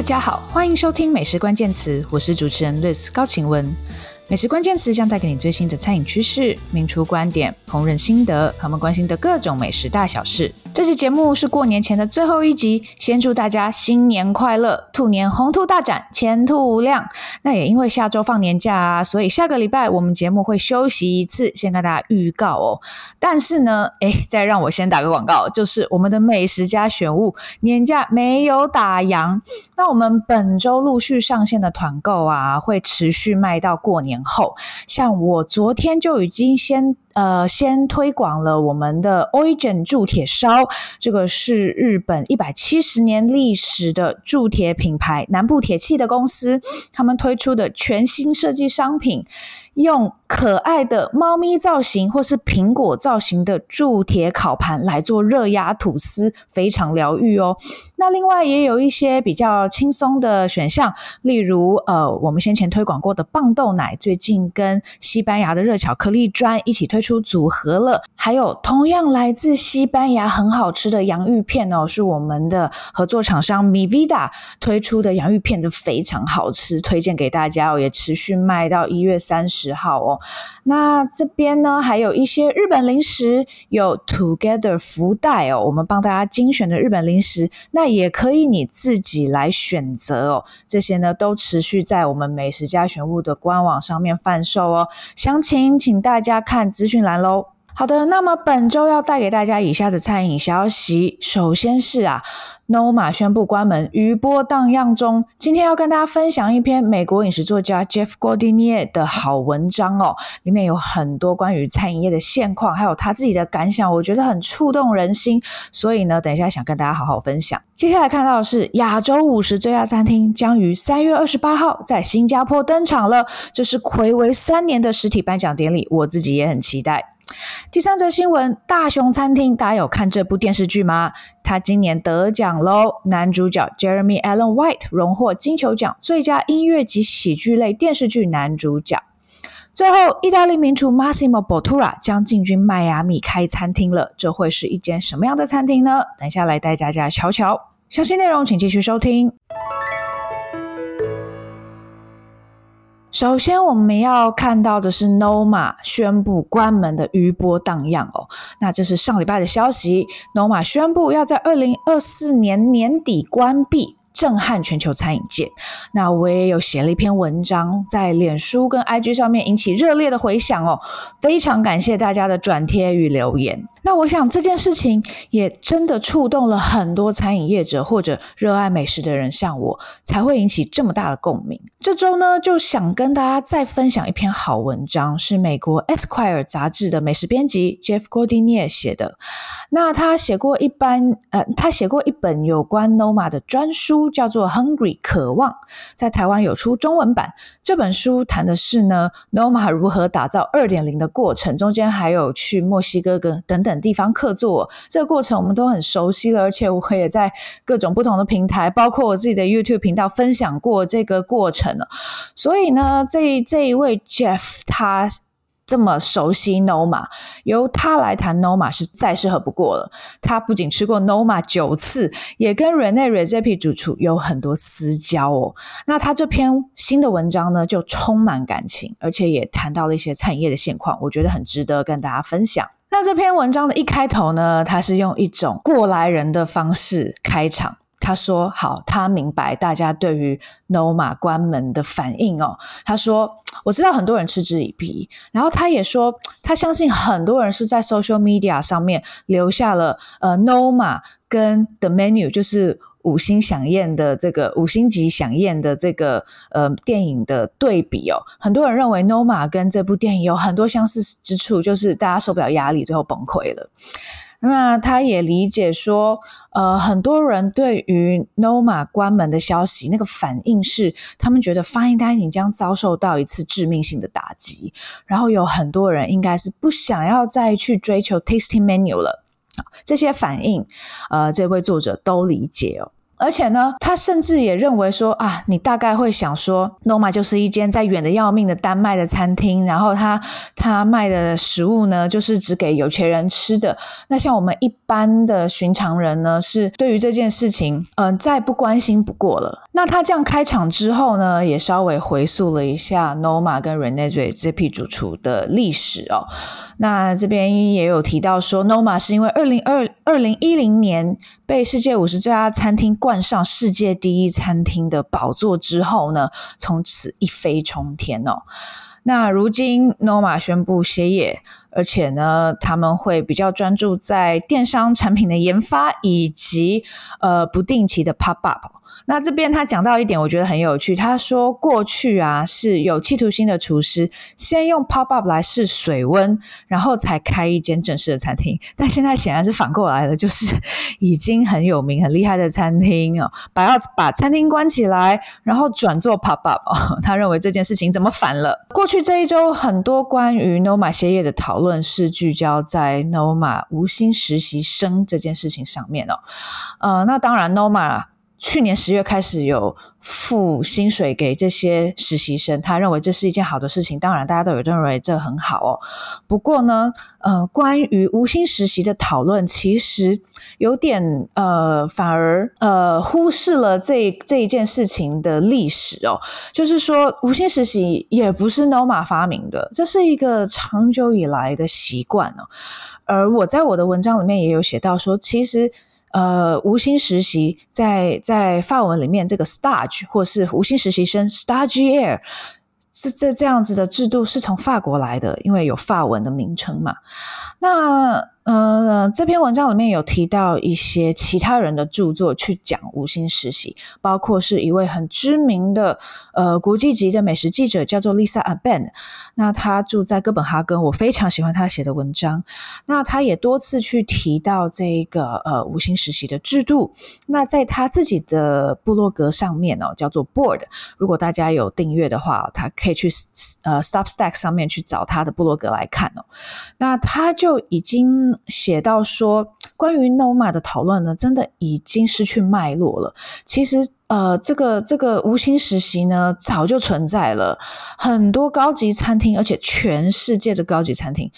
大家好，欢迎收听美食关键词，我是主持人 Liz 高晴雯。美食关键词将带给你最新的餐饮趋势、名厨观点、烹饪心得，他们关心的各种美食大小事。这期节目是过年前的最后一集，先祝大家新年快乐，兔年红兔大展，前途无量。那也因为下周放年假啊，所以下个礼拜我们节目会休息一次，先跟大家预告哦。但是呢，哎，再让我先打个广告，就是我们的美食家选物年假没有打烊。那我们本周陆续上线的团购啊，会持续卖到过年后。像我昨天就已经先。呃，先推广了我们的 Oigen 铸铁烧，这个是日本一百七十年历史的铸铁品牌南部铁器的公司，他们推出的全新设计商品。用可爱的猫咪造型或是苹果造型的铸铁烤盘来做热压吐司，非常疗愈哦。那另外也有一些比较轻松的选项，例如呃，我们先前推广过的棒豆奶，最近跟西班牙的热巧克力砖一起推出组合了。还有同样来自西班牙很好吃的洋芋片哦，是我们的合作厂商 Mi Vida 推出的洋芋片，就非常好吃，推荐给大家哦，也持续卖到一月三。十号哦，那这边呢，还有一些日本零食，有 Together 福袋哦，我们帮大家精选的日本零食，那也可以你自己来选择哦。这些呢都持续在我们美食家选物的官网上面贩售哦，详情请大家看资讯栏喽。好的，那么本周要带给大家以下的餐饮消息，首先是啊。Noma 宣布关门，余波荡漾中。今天要跟大家分享一篇美国饮食作家 Jeff Gordinier 的好文章哦，里面有很多关于餐饮业的现况，还有他自己的感想，我觉得很触动人心。所以呢，等一下想跟大家好好分享。接下来看到的是亚洲五十最佳餐厅将于三月二十八号在新加坡登场了，这是睽违三年的实体颁奖典礼，我自己也很期待。第三则新闻，大熊餐厅，大家有看这部电视剧吗？他今年得奖喽，男主角 Jeremy Allen White 荣获金球奖最佳音乐及喜剧类电视剧男主角。最后，意大利名厨 Massimo Bottura 将进军迈阿密开餐厅了，这会是一间什么样的餐厅呢？等下来带大家瞧瞧，详细内容请继续收听。首先，我们要看到的是 Noma 宣布关门的余波荡漾哦。那这是上礼拜的消息，Noma 宣布要在二零二四年年底关闭。震撼全球餐饮界。那我也有写了一篇文章，在脸书跟 IG 上面引起热烈的回响哦，非常感谢大家的转贴与留言。那我想这件事情也真的触动了很多餐饮业者或者热爱美食的人，像我才会引起这么大的共鸣。这周呢，就想跟大家再分享一篇好文章，是美国 Esquire 杂志的美食编辑 Jeff g o r d i n e 写的。那他写过一般，呃，他写过一本有关 Noma 的专书，叫做《Hungry 渴望》，在台湾有出中文版。这本书谈的是呢，Noma 如何打造二点零的过程，中间还有去墨西哥跟等等等地方客座，这个过程我们都很熟悉了，而且我也在各种不同的平台，包括我自己的 YouTube 频道分享过这个过程了。所以呢，这这一位 Jeff 他。这么熟悉 Noma，由他来谈 Noma 是再适合不过了。他不仅吃过 Noma 九次，也跟 Rene Redzepi 主厨有很多私交哦。那他这篇新的文章呢，就充满感情，而且也谈到了一些餐饮业的现况，我觉得很值得跟大家分享。那这篇文章的一开头呢，他是用一种过来人的方式开场。他说：“好，他明白大家对于 Noma 关门的反应哦。他说，我知道很多人嗤之以鼻，然后他也说，他相信很多人是在 social media 上面留下了呃 Noma 跟 The Menu，就是五星饗宴的这个五星级饗宴的这个呃电影的对比哦。很多人认为 Noma 跟这部电影有很多相似之处，就是大家受不了压力，最后崩溃了。”那他也理解说，呃，很多人对于 Noma 关门的消息，那个反应是，他们觉得 Fine Dining 将遭受到一次致命性的打击，然后有很多人应该是不想要再去追求 Tasting Menu 了。这些反应，呃，这位作者都理解哦。而且呢，他甚至也认为说啊，你大概会想说，Noma 就是一间在远的要命的丹麦的餐厅，然后他他卖的食物呢，就是只给有钱人吃的。那像我们一般的寻常人呢，是对于这件事情，嗯、再不关心不过了。那他这样开场之后呢，也稍微回溯了一下 Noma 跟 Renegy GP 主厨的历史哦。那这边也有提到说，Noma 是因为二零二二零一零年被世界五十最佳餐厅冠上世界第一餐厅的宝座之后呢，从此一飞冲天哦。那如今 Noma 宣布歇业，而且呢，他们会比较专注在电商产品的研发以及呃不定期的 pop up。那这边他讲到一点，我觉得很有趣。他说过去啊是有企图心的厨师先用 pop up 来试水温，然后才开一间正式的餐厅。但现在显然是反过来了，就是已经很有名、很厉害的餐厅哦，把要把餐厅关起来，然后转做 pop up。他认为这件事情怎么反了？过去这一周，很多关于 Noma 歇业的讨论是聚焦在 Noma 无薪实习生这件事情上面哦。呃，那当然 Noma。去年十月开始有付薪水给这些实习生，他认为这是一件好的事情。当然，大家都有认为这很好哦。不过呢，呃，关于无薪实习的讨论，其实有点呃，反而呃忽视了这这一件事情的历史哦。就是说，无薪实习也不是 Noma 发明的，这是一个长久以来的习惯哦。而我在我的文章里面也有写到说，其实。呃，无薪实习在在法文里面，这个 stage 或是无薪实习生 stagiaire 是这这样子的制度是从法国来的，因为有法文的名称嘛。那呃，这篇文章里面有提到一些其他人的著作去讲无薪实习，包括是一位很知名的呃国际级的美食记者，叫做 Lisa Aben。那他住在哥本哈根，我非常喜欢他写的文章。那他也多次去提到这个呃无薪实习的制度。那在他自己的部落格上面哦，叫做 Board。如果大家有订阅的话，他可以去呃 Substack 上面去找他的部落格来看哦。那他就已经写到说，关于 Noma 的讨论呢，真的已经失去脉络了。其实，呃，这个这个无薪实习呢，早就存在了，很多高级餐厅，而且全世界的高级餐厅。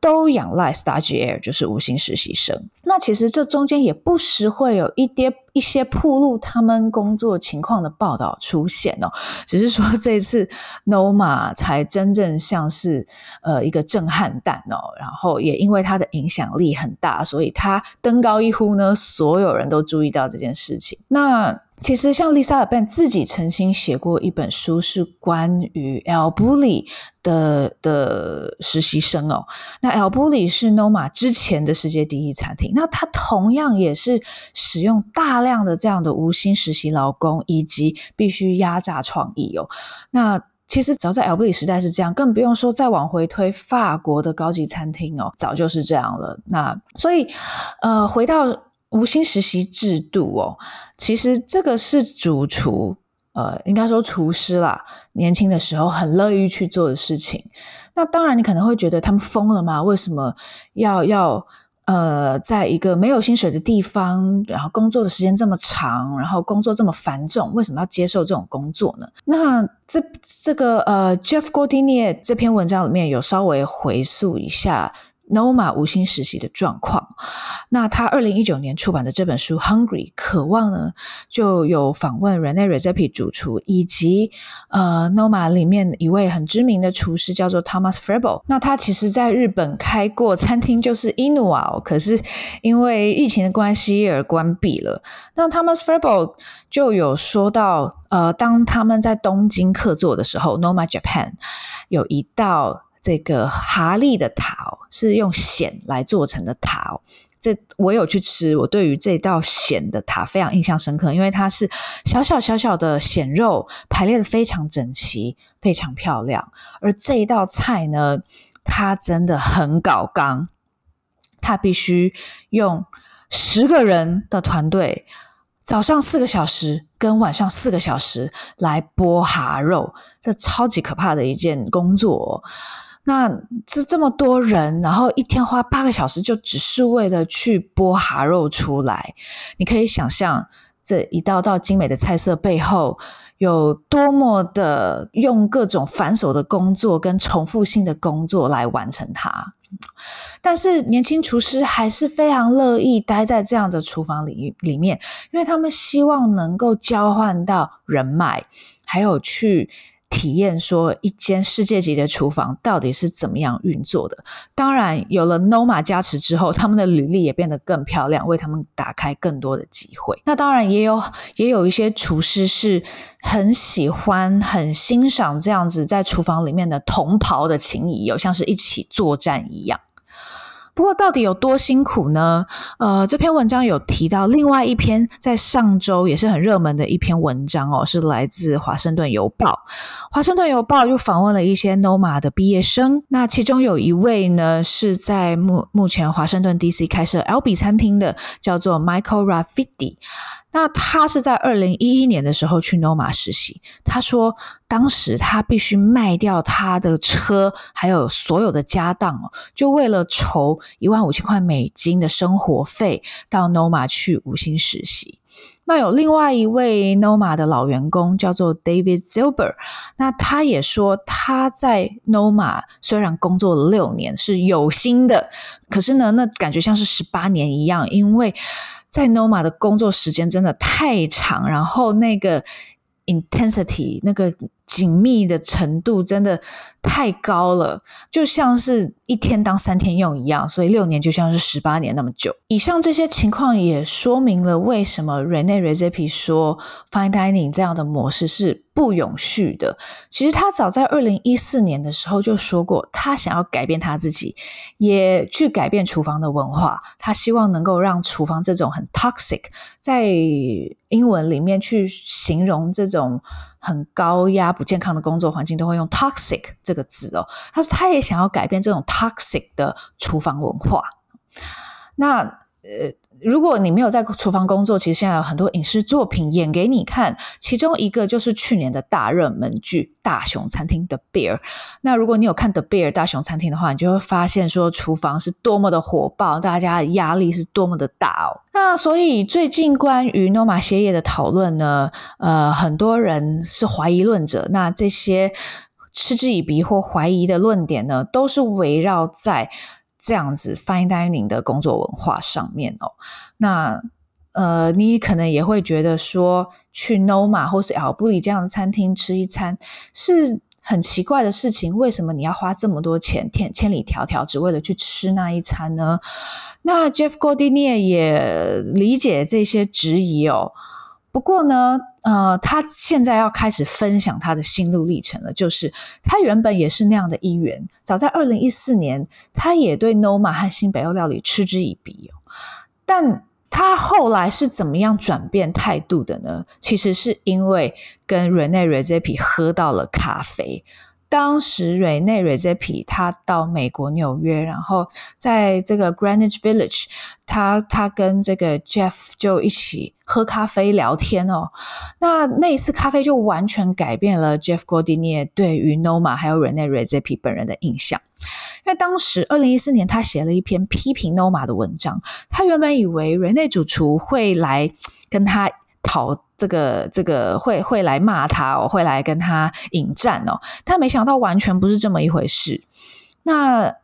都仰赖 Stage Air，就是无薪实习生。那其实这中间也不时会有一些一些暴露他们工作情况的报道出现哦。只是说这一次 Noma 才真正像是呃一个震撼弹哦。然后也因为他的影响力很大，所以他登高一呼呢，所有人都注意到这件事情。那其实，像 Lisa Aben 自己曾经写过一本书，是关于 El Bulli 的的实习生哦。那 El Bulli 是 Noma 之前的世界第一餐厅，那他同样也是使用大量的这样的无薪实习劳工，以及必须压榨创意哦。那其实早在 El Bulli 时代是这样，更不用说再往回推法国的高级餐厅哦，早就是这样了。那所以，呃，回到。无薪实习制度哦，其实这个是主厨，呃，应该说厨师啦，年轻的时候很乐意去做的事情。那当然，你可能会觉得他们疯了吗？为什么要要呃，在一个没有薪水的地方，然后工作的时间这么长，然后工作这么繁重，为什么要接受这种工作呢？那这这个呃，Jeff Goldine 这篇文章里面有稍微回溯一下。Noma 无薪实习的状况，那他二零一九年出版的这本书《Hungry》渴望呢，就有访问 Rene Redzepi 主厨，以及呃 Noma 里面一位很知名的厨师叫做 Thomas Frebel。那他其实在日本开过餐厅，就是 Inu 可是因为疫情的关系而关闭了。那 Thomas Frebel 就有说到，呃，当他们在东京客座的时候，Noma Japan 有一道。这个哈利的塔，是用蚬来做成的塔。这我有去吃，我对于这道蚬的塔非常印象深刻，因为它是小小小小的蚬肉排列的非常整齐，非常漂亮。而这一道菜呢，它真的很搞刚，它必须用十个人的团队，早上四个小时跟晚上四个小时来剥蛤肉，这超级可怕的一件工作。那这这么多人，然后一天花八个小时，就只是为了去剥蛤肉出来。你可以想象这一道道精美的菜色背后有多么的用各种繁琐的工作跟重复性的工作来完成它。但是年轻厨师还是非常乐意待在这样的厨房里里面，因为他们希望能够交换到人脉，还有去。体验说一间世界级的厨房到底是怎么样运作的。当然，有了 Noma 加持之后，他们的履历也变得更漂亮，为他们打开更多的机会。那当然也有也有一些厨师是很喜欢、很欣赏这样子在厨房里面的同袍的情谊，有像是一起作战一样。不过，到底有多辛苦呢？呃，这篇文章有提到另外一篇在上周也是很热门的一篇文章哦，是来自《华盛顿邮报》。《华盛顿邮报》又访问了一些 Noma 的毕业生，那其中有一位呢是在目目前华盛顿 DC 开设 L.B. 餐厅的，叫做 Michael Rafiti。那他是在二零一一年的时候去 Noma 实习。他说，当时他必须卖掉他的车，还有所有的家当哦，就为了筹一万五千块美金的生活费，到 Noma 去五星实习。那有另外一位 Noma 的老员工叫做 David Zilber，那他也说他在 Noma 虽然工作了六年是有薪的，可是呢，那感觉像是十八年一样，因为。在 Noma 的工作时间真的太长，然后那个 intensity 那个紧密的程度真的太高了，就像是一天当三天用一样，所以六年就像是十八年那么久。以上这些情况也说明了为什么 Rene Redzepi 说 Fine Dining 这样的模式是不永续的。其实他早在二零一四年的时候就说过，他想要改变他自己，也去改变厨房的文化。他希望能够让厨房这种很 toxic，在英文里面去形容这种。很高压、不健康的工作环境都会用 toxic 这个字哦。他说他也想要改变这种 toxic 的厨房文化。那呃，如果你没有在厨房工作，其实现在有很多影视作品演给你看，其中一个就是去年的大热门剧《大熊餐厅》的 Bear。那如果你有看 The Bear 大熊餐厅的话，你就会发现说厨房是多么的火爆，大家的压力是多么的大哦。那所以最近关于 Noma 歇业的讨论呢，呃，很多人是怀疑论者。那这些嗤之以鼻或怀疑的论点呢，都是围绕在这样子 Fine Dining 的工作文化上面哦。那呃，你可能也会觉得说，去 Noma 或是 Albuli 这样的餐厅吃一餐是很奇怪的事情。为什么你要花这么多钱，千千里迢迢，只为了去吃那一餐呢？那 Jeff g o r d i n e 也理解这些质疑哦，不过呢，呃，他现在要开始分享他的心路历程了。就是他原本也是那样的一员，早在二零一四年，他也对 Noma 和新北欧料理嗤之以鼻哦。但他后来是怎么样转变态度的呢？其实是因为跟 Rene r e z e p i 喝到了咖啡。当时 Rene Redzepi 他到美国纽约，然后在这个 Greenwich Village，他他跟这个 Jeff 就一起喝咖啡聊天哦。那那一次咖啡就完全改变了 Jeff Gordinier 对于 Noma 还有 Rene Redzepi 本人的印象。因为当时二零一四年他写了一篇批评 Noma 的文章，他原本以为瑞内主厨会来跟他讨。这个这个会会来骂他哦，会来跟他引战哦，但没想到完全不是这么一回事。那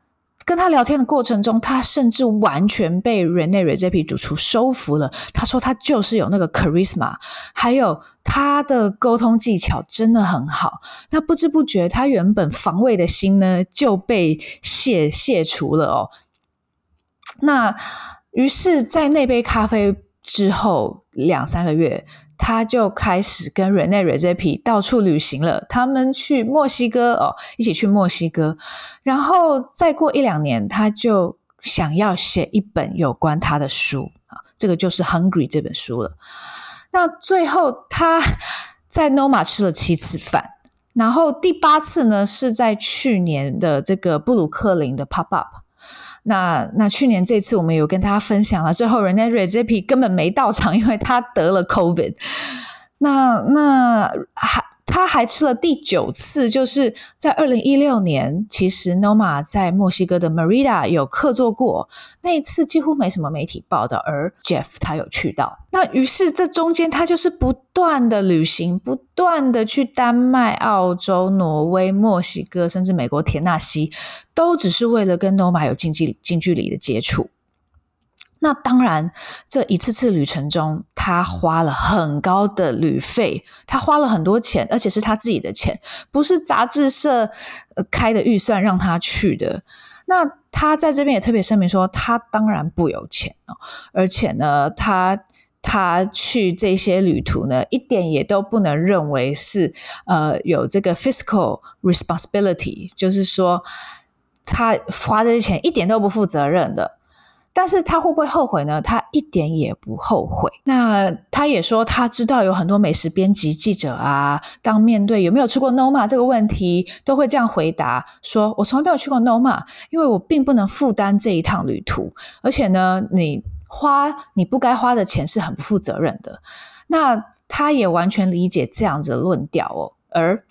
跟他聊天的过程中，他甚至完全被 Rene r e z e p i 主厨收服了。他说他就是有那个 charisma，还有他的沟通技巧真的很好。那不知不觉，他原本防卫的心呢就被卸卸除了哦。那于是，在那杯咖啡之后两三个月。他就开始跟 Rene Redzepi 到处旅行了。他们去墨西哥哦，一起去墨西哥。然后再过一两年，他就想要写一本有关他的书啊，这个就是《Hungry》这本书了。那最后他在 Noma 吃了七次饭，然后第八次呢是在去年的这个布鲁克林的 Pop Up。那那去年这次我们有跟大家分享了，最后 Rene r e z e p i 根本没到场，因为他得了 COVID。那那还他还吃了第九次，就是在二零一六年，其实 Noma 在墨西哥的 Marida 有客座过，那一次几乎没什么媒体报道，而 Jeff 他有去到。那于是这中间他就是不断的旅行，不断的去丹麦、澳洲、挪威、墨西哥，甚至美国田纳西，都只是为了跟努马有近距近距离的接触。那当然，这一次次旅程中，他花了很高的旅费，他花了很多钱，而且是他自己的钱，不是杂志社开的预算让他去的。那他在这边也特别声明说，他当然不有钱哦，而且呢，他。他去这些旅途呢，一点也都不能认为是呃有这个 fiscal responsibility，就是说他花这些钱一点都不负责任的。但是他会不会后悔呢？他一点也不后悔。那他也说，他知道有很多美食编辑记者啊，当面对有没有去过 Noma 这个问题，都会这样回答：说我从来没有去过 Noma，因为我并不能负担这一趟旅途，而且呢，你。花你不该花的钱是很不负责任的，那他也完全理解这样子的论调哦，而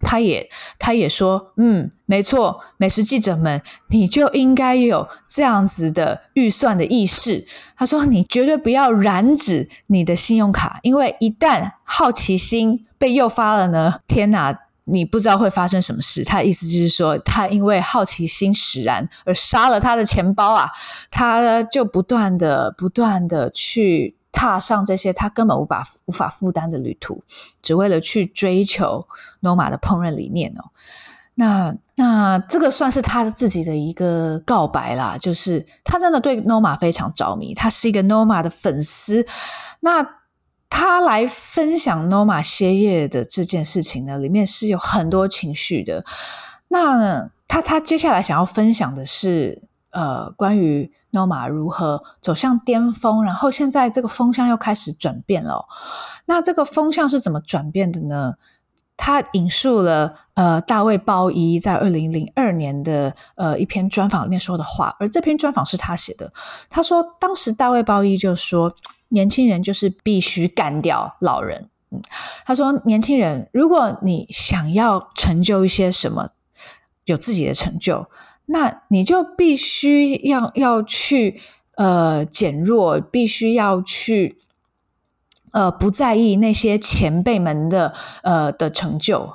他也他也说，嗯，没错，美食记者们，你就应该有这样子的预算的意识。他说，你绝对不要染指你的信用卡，因为一旦好奇心被诱发了呢，天哪！你不知道会发生什么事。他的意思就是说，他因为好奇心使然而杀了他的钱包啊！他就不断的、不断的去踏上这些他根本无法无法负担的旅途，只为了去追求 Noma 的烹饪理念哦。那那这个算是他自己的一个告白啦，就是他真的对 Noma 非常着迷，他是一个 Noma 的粉丝。那。他来分享 Noma 歇业的这件事情呢，里面是有很多情绪的。那他他接下来想要分享的是，呃，关于 Noma 如何走向巅峰，然后现在这个风向又开始转变了。那这个风向是怎么转变的呢？他引述了呃大卫鲍伊在二零零二年的呃一篇专访里面说的话，而这篇专访是他写的。他说，当时大卫鲍伊就说。年轻人就是必须干掉老人。嗯，他说：“年轻人，如果你想要成就一些什么，有自己的成就，那你就必须要要去呃减弱，必须要去呃不在意那些前辈们的呃的成就。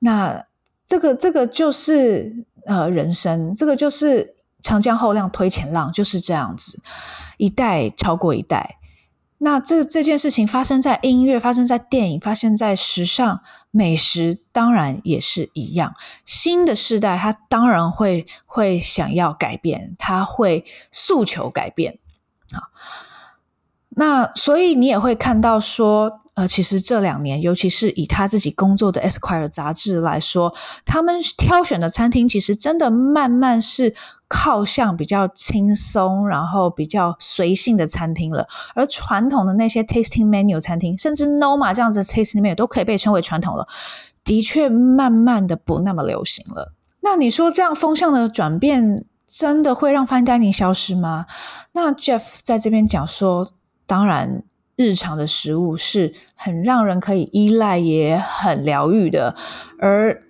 那这个这个就是呃人生，这个就是长江后浪推前浪，就是这样子，一代超过一代。”那这这件事情发生在音乐，发生在电影，发生在时尚、美食，当然也是一样。新的世代，他当然会会想要改变，他会诉求改变好。那所以你也会看到说。呃，其实这两年，尤其是以他自己工作的 Esquire 杂志来说，他们挑选的餐厅其实真的慢慢是靠向比较轻松，然后比较随性的餐厅了。而传统的那些 tasting menu 餐厅，甚至 Noma 这样子 tasting menu 都可以被称为传统了，的确慢慢的不那么流行了。那你说这样风向的转变，真的会让 Fine Dining 消失吗？那 Jeff 在这边讲说，当然。日常的食物是很让人可以依赖，也很疗愈的，而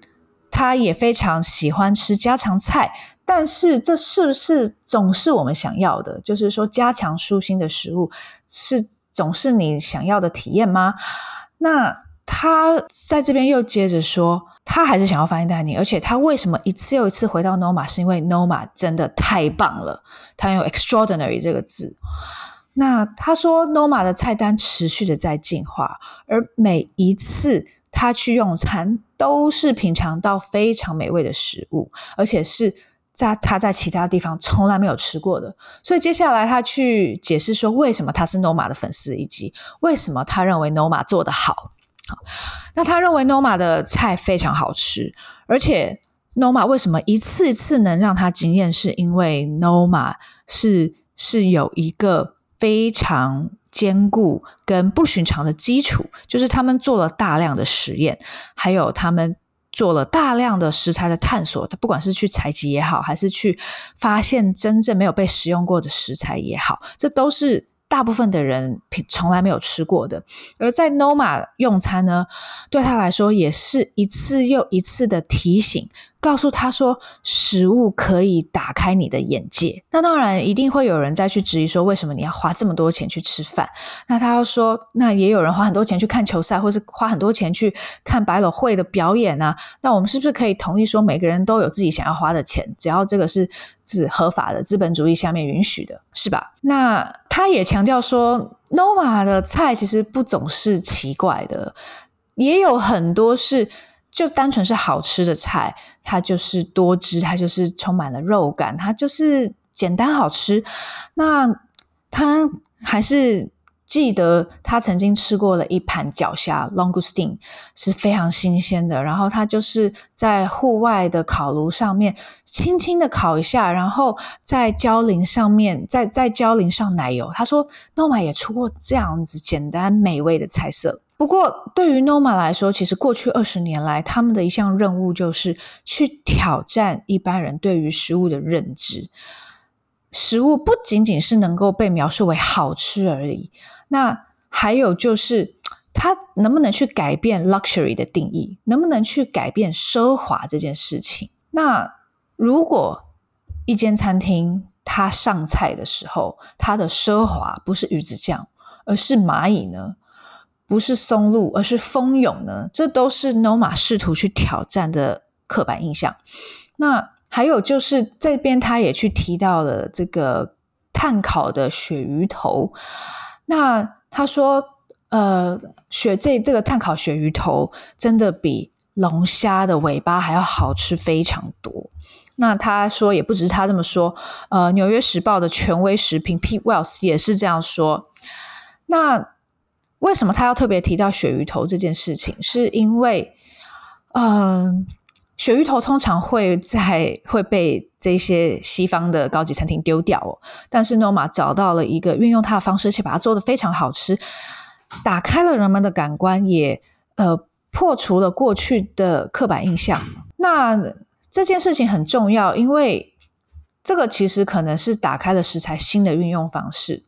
他也非常喜欢吃家常菜。但是，这是不是总是我们想要的？就是说，家常舒心的食物是总是你想要的体验吗？那他在这边又接着说，他还是想要 Fine Dining，而且他为什么一次又一次回到 Noma，是因为 Noma 真的太棒了。他用 extraordinary 这个字。那他说，Noma 的菜单持续的在进化，而每一次他去用餐，都是品尝到非常美味的食物，而且是在他在其他地方从来没有吃过的。所以接下来他去解释说，为什么他是 Noma 的粉丝，以及为什么他认为 Noma 做得好。好，那他认为 Noma 的菜非常好吃，而且 Noma 为什么一次一次能让他惊艳，是因为 Noma 是是有一个。非常坚固跟不寻常的基础，就是他们做了大量的实验，还有他们做了大量的食材的探索。不管是去采集也好，还是去发现真正没有被使用过的食材也好，这都是大部分的人从来没有吃过的。而在 Noma 用餐呢，对他来说也是一次又一次的提醒。告诉他说，食物可以打开你的眼界。那当然，一定会有人再去质疑说，为什么你要花这么多钱去吃饭？那他要说，那也有人花很多钱去看球赛，或是花很多钱去看百老汇的表演啊。那我们是不是可以同意说，每个人都有自己想要花的钱，只要这个是是合法的资本主义下面允许的，是吧？那他也强调说，Nova 的菜其实不总是奇怪的，也有很多是。就单纯是好吃的菜，它就是多汁，它就是充满了肉感，它就是简单好吃。那他还是记得他曾经吃过了一盘脚虾 （longustine） 是非常新鲜的，然后他就是在户外的烤炉上面轻轻的烤一下，然后在焦淋上面再再焦淋上奶油。他说，Noma 也出过这样子简单美味的菜色。不过，对于 Noma 来说，其实过去二十年来，他们的一项任务就是去挑战一般人对于食物的认知。食物不仅仅是能够被描述为好吃而已，那还有就是，它能不能去改变 luxury 的定义，能不能去改变奢华这件事情？那如果一间餐厅它上菜的时候，它的奢华不是鱼子酱，而是蚂蚁呢？不是松露，而是蜂蛹呢？这都是 Noma 试图去挑战的刻板印象。那还有就是这边他也去提到了这个碳烤的鳕鱼头。那他说，呃，鳕这这个碳烤鳕鱼头真的比龙虾的尾巴还要好吃非常多。那他说也不只是他这么说，呃，《纽约时报》的权威食品 Pete Wells 也是这样说。那为什么他要特别提到鳕鱼头这件事情？是因为，嗯、鳕鱼头通常会在会被这些西方的高级餐厅丢掉哦。但是 Noma 找到了一个运用它的方式，且把它做得非常好吃，打开了人们的感官，也呃破除了过去的刻板印象。那这件事情很重要，因为这个其实可能是打开了食材新的运用方式。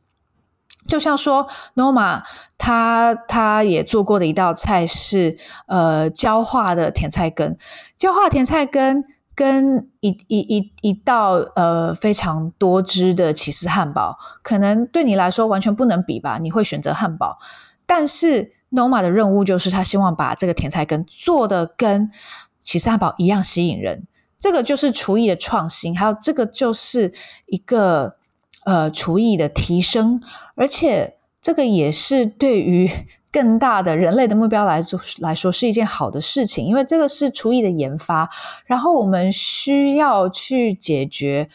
就像说，Noma 他他也做过的一道菜是呃焦化的甜菜根，焦化甜菜根跟一一一一道呃非常多汁的起司汉堡，可能对你来说完全不能比吧？你会选择汉堡，但是 Noma 的任务就是他希望把这个甜菜根做的跟起司汉堡一样吸引人，这个就是厨艺的创新，还有这个就是一个。呃，厨艺的提升，而且这个也是对于 更大的人类的目标来来说是一件好的事情，因为这个是厨艺的研发，然后我们需要去解决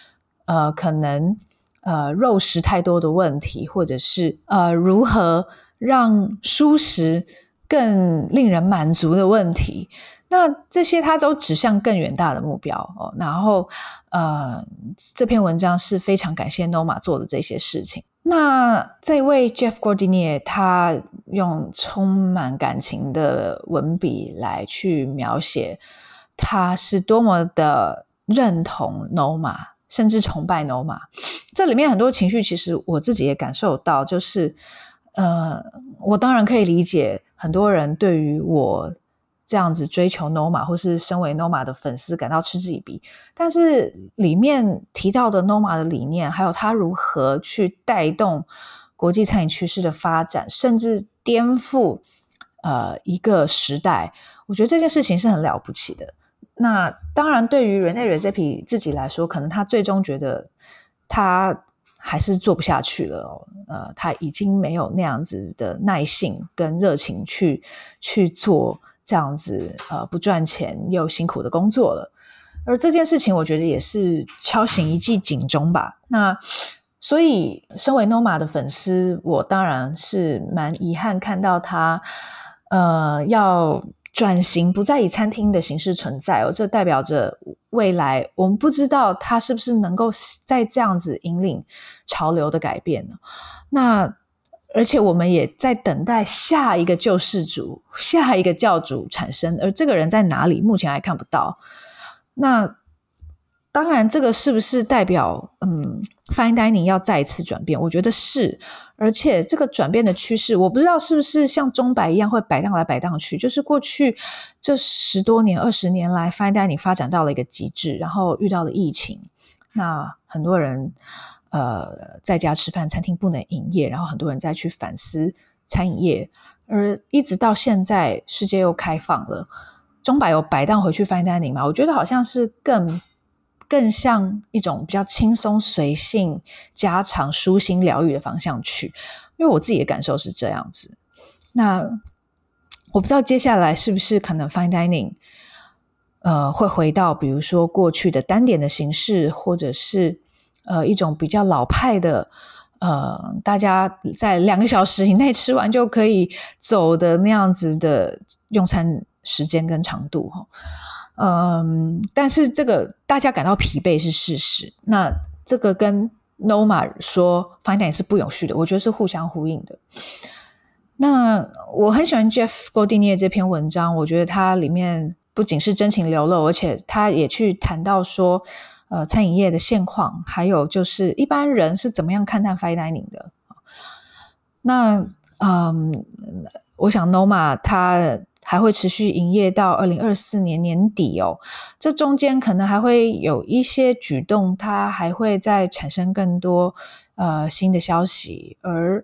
呃可能呃肉食太多的问题，或者是呃如何让蔬食更令人满足的问题。那这些它都指向更远大的目标哦。然后，呃，这篇文章是非常感谢 Noma 做的这些事情。那这位 Jeff g o r d i n i e 他用充满感情的文笔来去描写，他是多么的认同 Noma，甚至崇拜 Noma。这里面很多情绪，其实我自己也感受到，就是，呃，我当然可以理解很多人对于我。这样子追求 Noma 或是身为 Noma 的粉丝感到嗤之以鼻，但是里面提到的 Noma 的理念，还有他如何去带动国际餐饮趋势的发展，甚至颠覆呃一个时代，我觉得这件事情是很了不起的。那当然，对于 Rene Redzepi 自己来说，可能他最终觉得他还是做不下去了哦，呃，他已经没有那样子的耐性跟热情去去做。这样子，呃，不赚钱又辛苦的工作了，而这件事情，我觉得也是敲醒一记警钟吧。那 所以，身为 Noma 的粉丝，我当然是蛮遗憾看到他，呃，要转型，不再以餐厅的形式存在哦。这代表着未来，我们不知道他是不是能够再这样子引领潮流的改变呢？那。而且我们也在等待下一个救世主、下一个教主产生，而这个人在哪里？目前还看不到。那当然，这个是不是代表嗯，Fine Dining 要再一次转变？我觉得是，而且这个转变的趋势，我不知道是不是像钟摆一样会摆荡来摆荡去。就是过去这十多年、二十年来，Fine Dining 发展到了一个极致，然后遇到了疫情，那很多人呃在家吃饭，餐厅不能营业，然后很多人再去反思餐饮业，而一直到现在，世界又开放了，钟摆有摆荡回去 Fine Dining 吗？我觉得好像是更。更像一种比较轻松、随性、家常、舒心、疗愈的方向去，因为我自己的感受是这样子。那我不知道接下来是不是可能 Fine Dining，呃，会回到比如说过去的单点的形式，或者是呃一种比较老派的，呃，大家在两个小时以内吃完就可以走的那样子的用餐时间跟长度哈。嗯，但是这个大家感到疲惫是事实。那这个跟 Noma 说 f i n d i n g 是不永续的，我觉得是互相呼应的。那我很喜欢 Jeff Gordinier 这篇文章，我觉得它里面不仅是真情流露，而且他也去谈到说，呃，餐饮业的现况，还有就是一般人是怎么样看待 Fine Dining 的。那嗯，我想 Noma 它。还会持续营业到二零二四年年底哦，这中间可能还会有一些举动，它还会再产生更多呃新的消息，而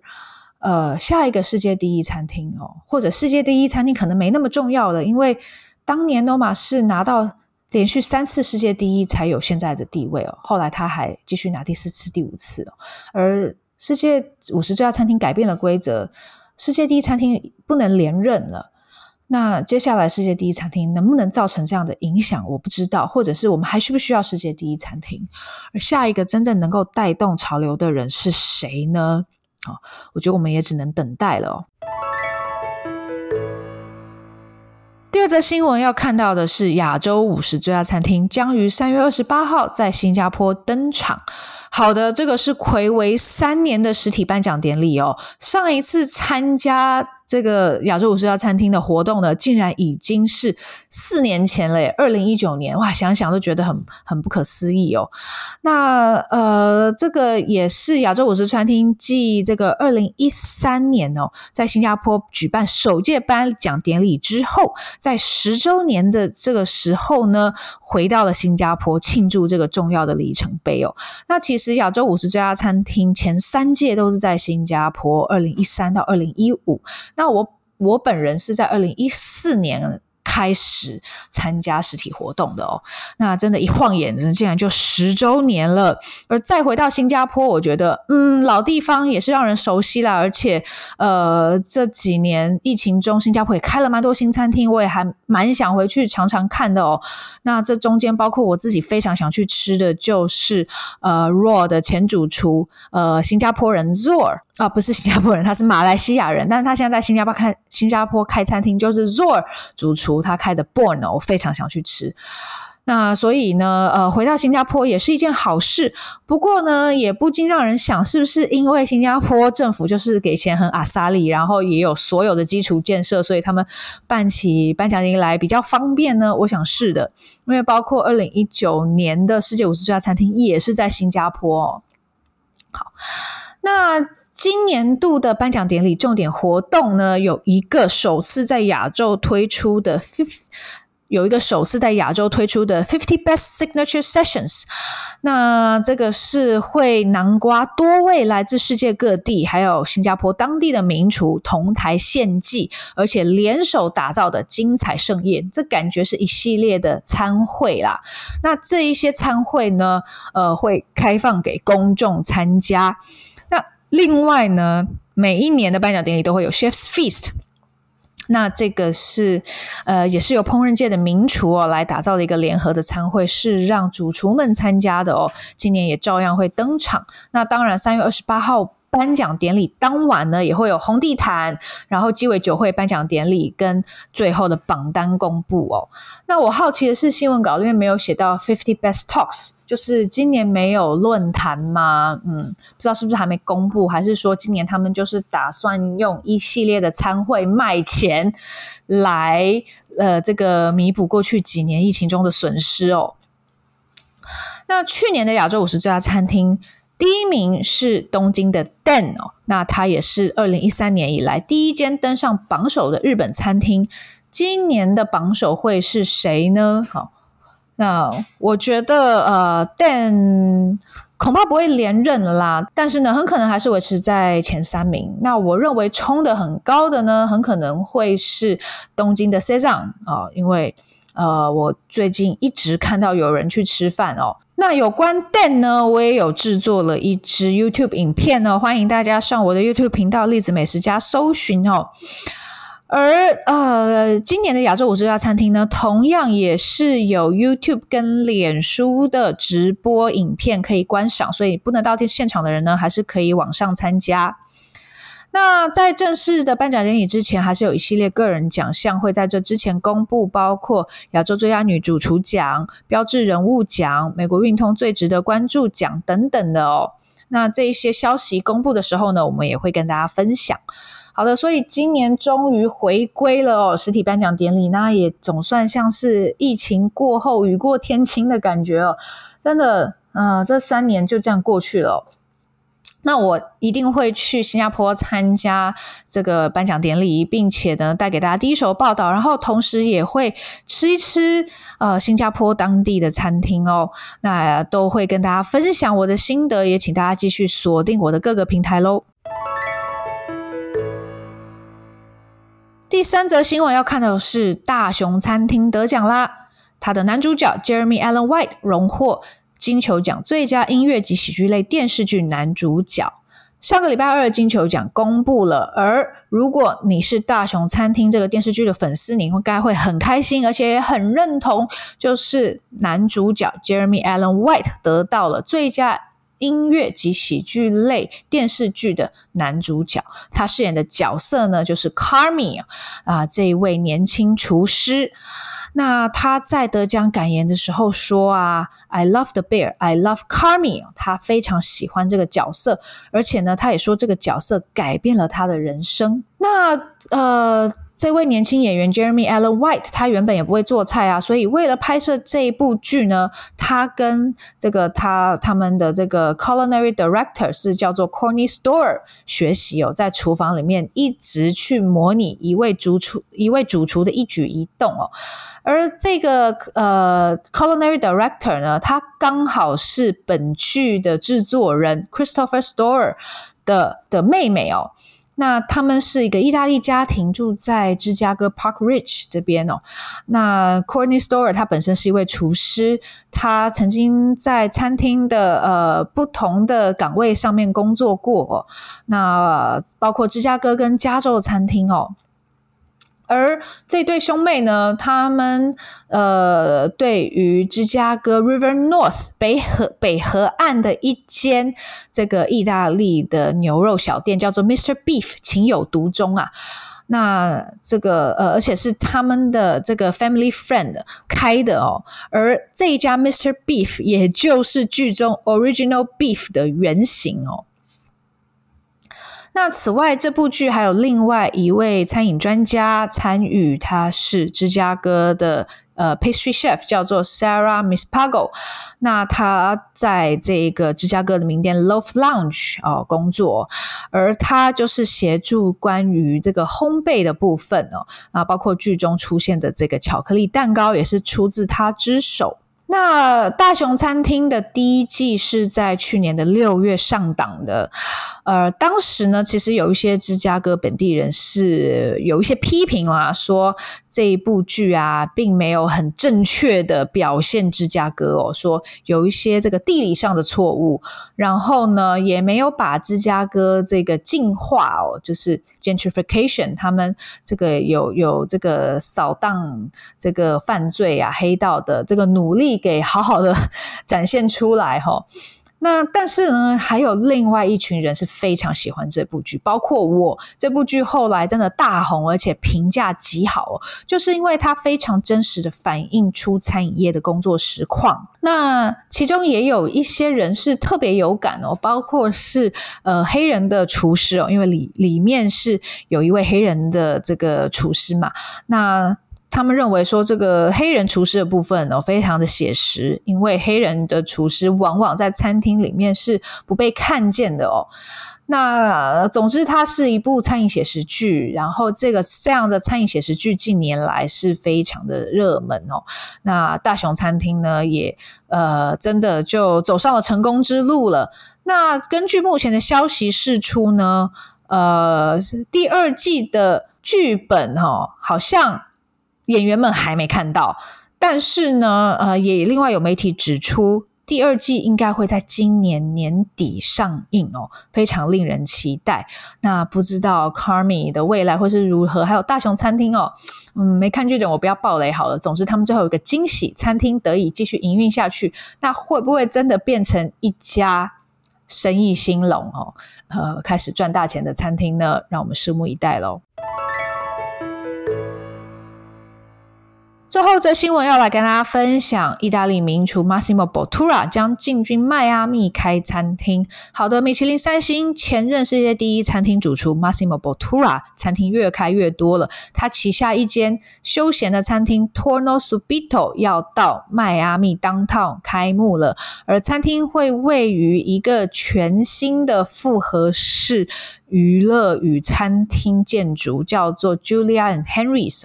呃下一个世界第一餐厅哦，或者世界第一餐厅可能没那么重要了，因为当年 Noma 是拿到连续三次世界第一才有现在的地位哦，后来他还继续拿第四次、第五次哦，而世界五十这家餐厅改变了规则，世界第一餐厅不能连任了。那接下来世界第一餐厅能不能造成这样的影响，我不知道，或者是我们还需不需要世界第一餐厅？而下一个真正能够带动潮流的人是谁呢？啊，我觉得我们也只能等待了哦。第二则新闻要看到的是，亚洲五十最佳餐厅将于三月二十八号在新加坡登场。好的，这个是魁为三年的实体颁奖典礼哦，上一次参加。这个亚洲五十家餐厅的活动呢，竟然已经是四年前了耶，二零一九年，哇，想想都觉得很很不可思议哦。那呃，这个也是亚洲五十餐厅继这个二零一三年哦，在新加坡举办首届颁奖典礼之后，在十周年的这个时候呢，回到了新加坡庆祝这个重要的里程碑哦。那其实亚洲五十家餐厅前三届都是在新加坡，二零一三到二零一五。那我我本人是在二零一四年开始参加实体活动的哦，那真的，一晃眼子竟然就十周年了。而再回到新加坡，我觉得，嗯，老地方也是让人熟悉啦。而且，呃，这几年疫情中，新加坡也开了蛮多新餐厅，我也还蛮想回去尝尝看的哦。那这中间包括我自己非常想去吃的就是，呃，Raw 的前主厨，呃，新加坡人 Zor。啊，不是新加坡人，他是马来西亚人，但是他现在在新加坡开新加坡开餐厅，就是 Zor 主厨他开的 Born，我非常想去吃。那所以呢，呃，回到新加坡也是一件好事。不过呢，也不禁让人想，是不是因为新加坡政府就是给钱很阿萨利，然后也有所有的基础建设，所以他们办起颁奖典礼来比较方便呢？我想是的，因为包括二零一九年的世界五十最佳餐厅也是在新加坡。好。那今年度的颁奖典礼重点活动呢，有一个首次在亚洲推出的有一个首次在亚洲推出的 fifty best signature sessions。那这个是会囊括多位来自世界各地，还有新加坡当地的名厨同台献技，而且联手打造的精彩盛宴。这感觉是一系列的餐会啦。那这一些餐会呢，呃，会开放给公众参加。另外呢，每一年的颁奖典礼都会有 Chef's Feast，那这个是呃，也是由烹饪界的名厨哦来打造的一个联合的餐会，是让主厨们参加的哦。今年也照样会登场。那当然，三月二十八号。颁奖典礼当晚呢，也会有红地毯，然后鸡尾酒会颁奖典礼跟最后的榜单公布哦。那我好奇的是，新闻稿里面没有写到 Fifty Best Talks，就是今年没有论坛吗？嗯，不知道是不是还没公布，还是说今年他们就是打算用一系列的餐会卖钱来，呃，这个弥补过去几年疫情中的损失哦。那去年的亚洲五十最佳餐厅，第一名是东京的 Den 哦，那它也是二零一三年以来第一间登上榜首的日本餐厅。今年的榜首会是谁呢？好，那我觉得呃，Den 恐怕不会连任了啦，但是呢，很可能还是维持在前三名。那我认为冲得很高的呢，很可能会是东京的 Seiza 啊，因为呃，我最近一直看到有人去吃饭哦。那有关 Den 呢，我也有制作了一支 YouTube 影片哦，欢迎大家上我的 YouTube 频道“栗子美食家”搜寻哦。而呃，今年的亚洲五十家餐厅呢，同样也是有 YouTube 跟脸书的直播影片可以观赏，所以不能到现场的人呢，还是可以网上参加。那在正式的颁奖典礼之前，还是有一系列个人奖项会在这之前公布，包括亚洲最佳女主厨奖、标志人物奖、美国运通最值得关注奖等等的哦。那这一些消息公布的时候呢，我们也会跟大家分享。好的，所以今年终于回归了哦，实体颁奖典礼，那也总算像是疫情过后雨过天晴的感觉哦。真的，呃，这三年就这样过去了。那我一定会去新加坡参加这个颁奖典礼，并且呢，带给大家第一手报道，然后同时也会吃一吃呃新加坡当地的餐厅哦。那都会跟大家分享我的心得，也请大家继续锁定我的各个平台喽。第三则新闻要看的是大熊餐厅得奖啦！他的男主角 Jeremy Allen White 荣获金球奖最佳音乐及喜剧类电视剧男主角。上个礼拜二金球奖公布了，而如果你是大熊餐厅这个电视剧的粉丝，你应该会很开心，而且也很认同，就是男主角 Jeremy Allen White 得到了最佳。音乐及喜剧类电视剧的男主角，他饰演的角色呢，就是 Carmy 啊，这一位年轻厨师。那他在得奖感言的时候说啊，I love the bear, I love Karmi，。他非常喜欢这个角色，而且呢，他也说这个角色改变了他的人生。那呃。这位年轻演员 Jeremy Allen White，他原本也不会做菜啊，所以为了拍摄这一部剧呢，他跟这个他他们的这个 Culinary Director 是叫做 Corny Store 学习哦，在厨房里面一直去模拟一位主厨一位主厨的一举一动哦，而这个呃 Culinary Director 呢，他刚好是本剧的制作人 Christopher Store 的的妹妹哦。那他们是一个意大利家庭，住在芝加哥 Park Ridge 这边哦。那 Courtney Storer 他本身是一位厨师，他曾经在餐厅的呃不同的岗位上面工作过。那包括芝加哥跟加州的餐厅哦。而这对兄妹呢，他们呃，对于芝加哥 River North 北河北河岸的一间这个意大利的牛肉小店，叫做 Mr. Beef，情有独钟啊。那这个呃，而且是他们的这个 family friend 开的哦。而这一家 Mr. Beef，也就是剧中 Original Beef 的原型哦。那此外，这部剧还有另外一位餐饮专家参与，他是芝加哥的呃 pastry chef，叫做 Sarah Mispago。那他在这个芝加哥的名店 Loaf Lounge 哦、工作，而他就是协助关于这个烘焙的部分哦，啊，包括剧中出现的这个巧克力蛋糕也是出自他之手。那大熊餐厅的第一季是在去年的六月上档的，呃，当时呢，其实有一些芝加哥本地人是有一些批评啦，说这一部剧啊，并没有很正确的表现芝加哥哦，说有一些这个地理上的错误，然后呢，也没有把芝加哥这个进化哦，就是 gentrification，他们这个有有这个扫荡这个犯罪啊、黑道的这个努力。给好好的 展现出来哈，那但是呢，还有另外一群人是非常喜欢这部剧，包括我。这部剧后来真的大红，而且评价极好，就是因为它非常真实的反映出餐饮业的工作实况。那其中也有一些人是特别有感哦，包括是呃黑人的厨师哦，因为里里面是有一位黑人的这个厨师嘛，那。他们认为说这个黑人厨师的部分哦，非常的写实，因为黑人的厨师往往在餐厅里面是不被看见的哦。那总之，它是一部餐饮写实剧，然后这个这样的餐饮写实剧近年来是非常的热门哦。那大熊餐厅呢，也呃真的就走上了成功之路了。那根据目前的消息释出呢，呃，第二季的剧本、哦，好像演员们还没看到，但是呢，呃，也另外有媒体指出。第二季应该会在今年年底上映哦，非常令人期待。那不知道 Carmy 的未来会是如何？还有大熊餐厅哦，嗯，没看剧的我不要暴雷好了。总之，他们最后有个惊喜，餐厅得以继续营运下去。那会不会真的变成一家生意兴隆哦？呃，开始赚大钱的餐厅呢？让我们拭目以待喽。最后，这新闻要来跟大家分享，意大利名厨 Massimo Bottura 将进军迈阿密开餐厅。好的，米其林三星、前任世界第一餐厅主厨 Massimo Bottura 餐厅越开越多了。他旗下一间休闲的餐厅 Torno Subito 要到迈阿密 Downtown 开幕了，而餐厅会位于一个全新的复合式娱乐与餐厅建筑，叫做 Julia and Henry's。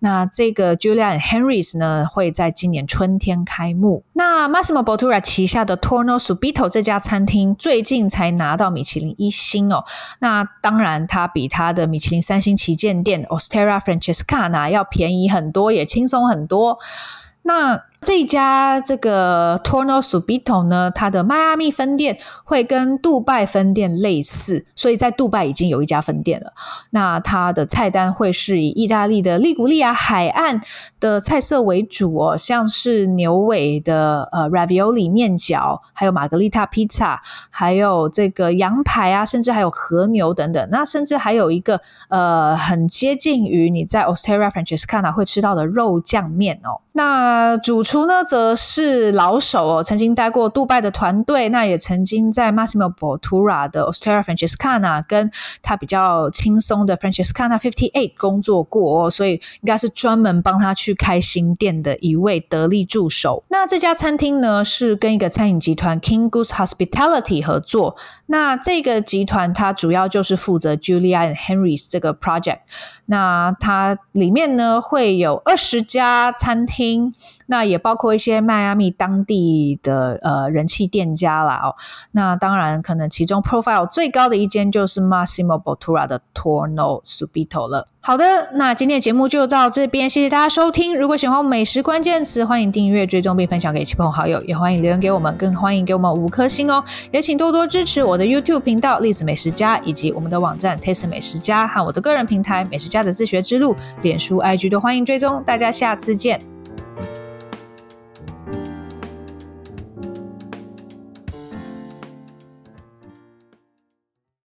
那这个 Julia and Henry's 呢，会在今年春天开幕。那 Massimo Bottura 旗下的 Torno Subito 这家餐厅最近才拿到米其林一星哦。那当然，它比它的米其林三星旗舰店 Ostera Francescana 要便宜很多，也轻松很多。那这家这个 Torno Subito 呢，它的迈阿密分店会跟杜拜分店类似，所以在杜拜已经有一家分店了。那它的菜单会是以意大利的利古利亚海岸的菜色为主哦，像是牛尾的呃 Ravioli 面饺，还有玛格丽塔披萨，还有这个羊排啊，甚至还有和牛等等。那甚至还有一个呃很接近于你在 Osteria Francescana 会吃到的肉酱面哦。那主厨呢，则是老手哦，曾经待过杜拜的团队，那也曾经在 Massimo Bottura 的 Osteria Francescana 跟他比较轻松的 Francescana Fifty Eight 工作过哦，所以应该是专门帮他去开新店的一位得力助手。那这家餐厅呢，是跟一个餐饮集团 King Goose Hospitality 合作，那这个集团它主要就是负责 Julia and Henry's 这个 project，那它里面呢会有二十家餐厅。那也包括一些迈阿密当地的呃人气店家啦哦。那当然，可能其中 profile 最高的一间就是 Massimo Bottura 的 Torno Subito 了。好的，那今天的节目就到这边，谢谢大家收听。如果喜欢美食关键词，欢迎订阅、追踪并分享给亲朋好友，也欢迎留言给我们，更欢迎给我们五颗星哦。也请多多支持我的 YouTube 频道栗子美食家，以及我们的网站 Taste 美食家和我的个人平台美食家的自学之路，脸书、IG 都欢迎追踪。大家下次见。